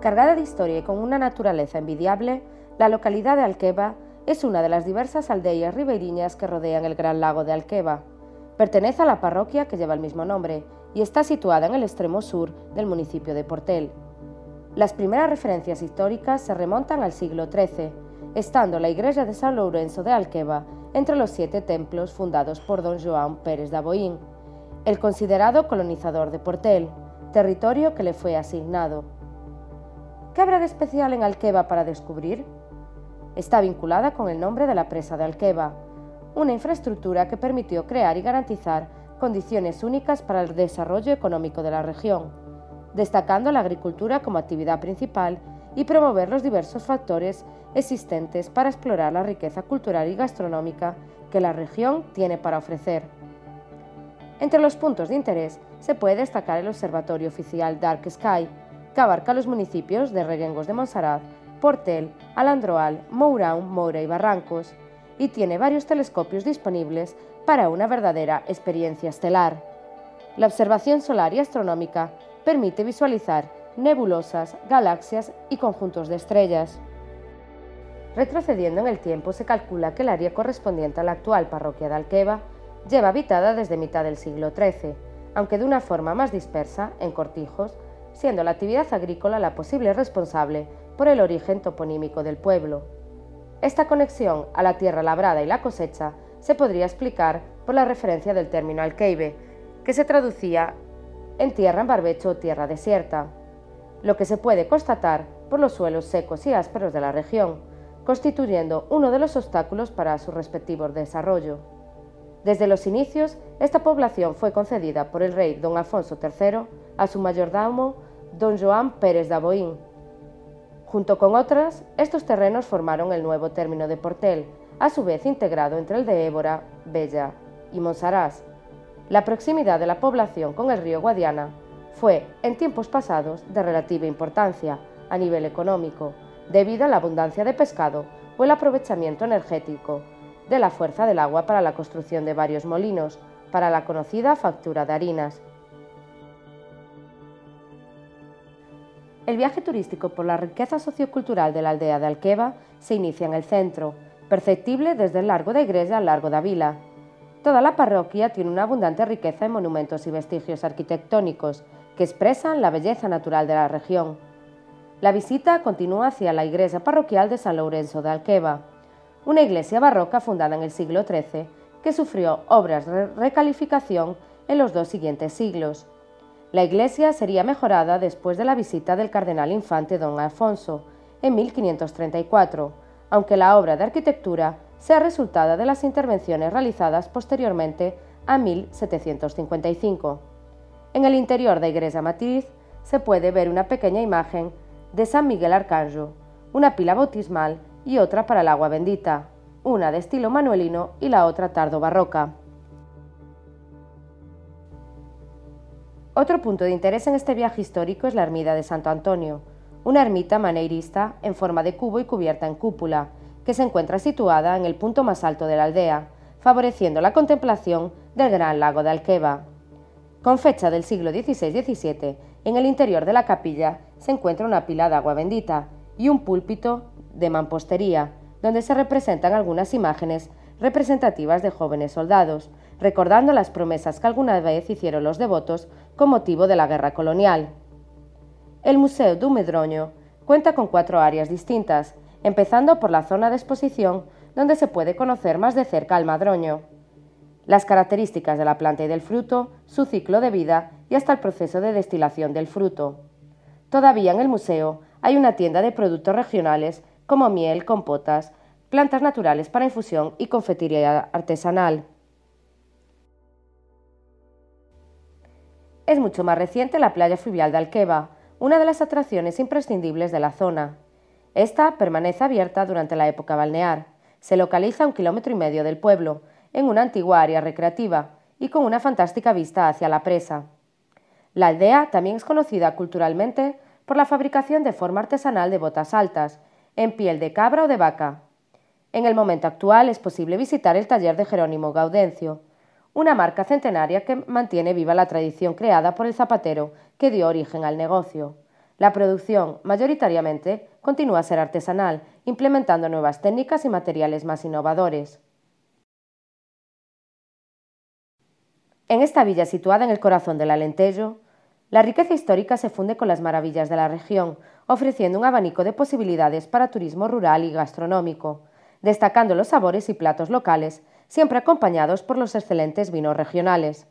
Cargada de historia y con una naturaleza envidiable, la localidad de Alqueva es una de las diversas aldeas ribeiriñas que rodean el gran lago de Alqueva. Pertenece a la parroquia que lleva el mismo nombre y está situada en el extremo sur del municipio de Portel. Las primeras referencias históricas se remontan al siglo XIII, estando la iglesia de San Lorenzo de Alqueva entre los siete templos fundados por don Joan Pérez de Aboín, el considerado colonizador de Portel, territorio que le fue asignado. ¿Qué habrá de especial en Alqueva para descubrir? Está vinculada con el nombre de la presa de Alqueva, una infraestructura que permitió crear y garantizar condiciones únicas para el desarrollo económico de la región, destacando la agricultura como actividad principal y promover los diversos factores existentes para explorar la riqueza cultural y gastronómica que la región tiene para ofrecer. Entre los puntos de interés se puede destacar el Observatorio Oficial Dark Sky, que abarca los municipios de Reguengos de Monsaraz, Portel, Alandroal, Mourão, Moura y Barrancos, y tiene varios telescopios disponibles para una verdadera experiencia estelar. La observación solar y astronómica permite visualizar nebulosas, galaxias y conjuntos de estrellas. Retrocediendo en el tiempo, se calcula que el área correspondiente a la actual parroquia de Alqueva lleva habitada desde mitad del siglo XIII, aunque de una forma más dispersa, en cortijos, siendo la actividad agrícola la posible responsable por el origen toponímico del pueblo. Esta conexión a la tierra labrada y la cosecha se podría explicar por la referencia del término alqueibe, que se traducía en tierra en barbecho o tierra desierta, lo que se puede constatar por los suelos secos y ásperos de la región, constituyendo uno de los obstáculos para su respectivo desarrollo. Desde los inicios, esta población fue concedida por el rey don Alfonso III a su mayordomo don Joan Pérez de Aboín. Junto con otras, estos terrenos formaron el nuevo término de Portel, a su vez integrado entre el de Évora, Bella y Monsaraz. La proximidad de la población con el río Guadiana fue, en tiempos pasados, de relativa importancia a nivel económico, debido a la abundancia de pescado o el aprovechamiento energético de la fuerza del agua para la construcción de varios molinos, para la conocida factura de harinas, El viaje turístico por la riqueza sociocultural de la aldea de Alqueva se inicia en el centro, perceptible desde el largo de Iglesia al largo de Vila. Toda la parroquia tiene una abundante riqueza en monumentos y vestigios arquitectónicos que expresan la belleza natural de la región. La visita continúa hacia la iglesia parroquial de San Lorenzo de Alqueva, una iglesia barroca fundada en el siglo XIII que sufrió obras de recalificación en los dos siguientes siglos. La iglesia sería mejorada después de la visita del cardenal infante don Alfonso en 1534, aunque la obra de arquitectura sea resultada de las intervenciones realizadas posteriormente a 1755. En el interior de iglesia matriz se puede ver una pequeña imagen de San Miguel Arcángel, una pila bautismal y otra para el agua bendita, una de estilo manuelino y la otra tardo barroca. Otro punto de interés en este viaje histórico es la ermida de Santo Antonio, una ermita maneirista en forma de cubo y cubierta en cúpula, que se encuentra situada en el punto más alto de la aldea, favoreciendo la contemplación del gran lago de Alqueva. Con fecha del siglo XVI-XVII, en el interior de la capilla se encuentra una pila de agua bendita y un púlpito de mampostería, donde se representan algunas imágenes representativas de jóvenes soldados, recordando las promesas que alguna vez hicieron los devotos con motivo de la guerra colonial. El Museo du Medroño cuenta con cuatro áreas distintas, empezando por la zona de exposición donde se puede conocer más de cerca al madroño, las características de la planta y del fruto, su ciclo de vida y hasta el proceso de destilación del fruto. Todavía en el museo hay una tienda de productos regionales como miel, compotas, plantas naturales para infusión y confetería artesanal. Es mucho más reciente la playa fluvial de Alqueva, una de las atracciones imprescindibles de la zona. Esta permanece abierta durante la época balnear. Se localiza a un kilómetro y medio del pueblo, en una antigua área recreativa y con una fantástica vista hacia la presa. La aldea también es conocida culturalmente por la fabricación de forma artesanal de botas altas, en piel de cabra o de vaca. En el momento actual es posible visitar el taller de Jerónimo Gaudencio, una marca centenaria que mantiene viva la tradición creada por el zapatero que dio origen al negocio. La producción, mayoritariamente, continúa a ser artesanal, implementando nuevas técnicas y materiales más innovadores. En esta villa situada en el corazón del Alentejo, la riqueza histórica se funde con las maravillas de la región, ofreciendo un abanico de posibilidades para turismo rural y gastronómico, destacando los sabores y platos locales, siempre acompañados por los excelentes vinos regionales.